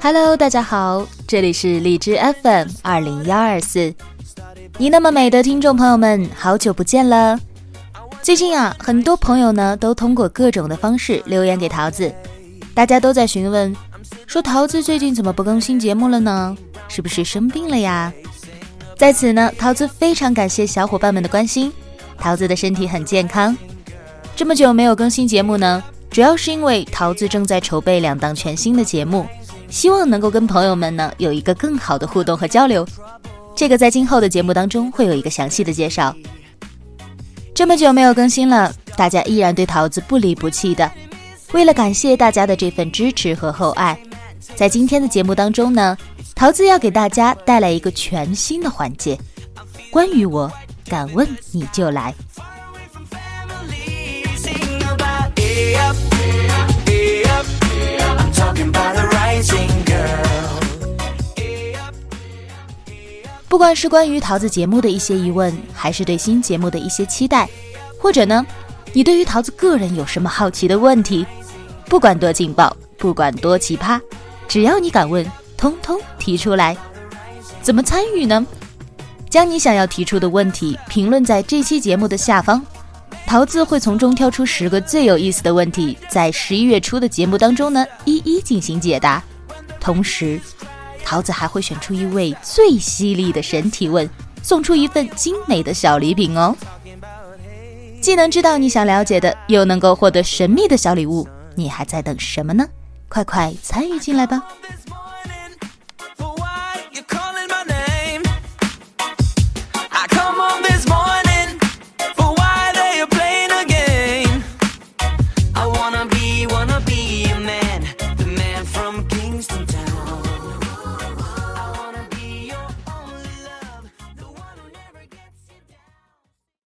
hello 大家好这里是荔枝 fm 二零幺二四。你那么美的听众朋友们好久不见了。最近啊很多朋友呢都通过各种的方式留言给桃子。大家都在询问说桃子最近怎么不更新节目了呢？是不是生病了呀？在此呢，桃子非常感谢小伙伴们的关心，桃子的身体很健康。这么久没有更新节目呢，主要是因为桃子正在筹备两档全新的节目，希望能够跟朋友们呢有一个更好的互动和交流。这个在今后的节目当中会有一个详细的介绍。这么久没有更新了，大家依然对桃子不离不弃的。为了感谢大家的这份支持和厚爱，在今天的节目当中呢，桃子要给大家带来一个全新的环节。关于我，敢问你就来。不管是关于桃子节目的一些疑问，还是对新节目的一些期待，或者呢，你对于桃子个人有什么好奇的问题，不管多劲爆，不管多奇葩，只要你敢问，通通提出来。怎么参与呢？将你想要提出的问题评论在这期节目的下方，桃子会从中挑出十个最有意思的问题，在十一月初的节目当中呢，一一进行解答，同时。桃子还会选出一位最犀利的神提问，送出一份精美的小礼品哦！既能知道你想了解的，又能够获得神秘的小礼物，你还在等什么呢？快快参与进来吧！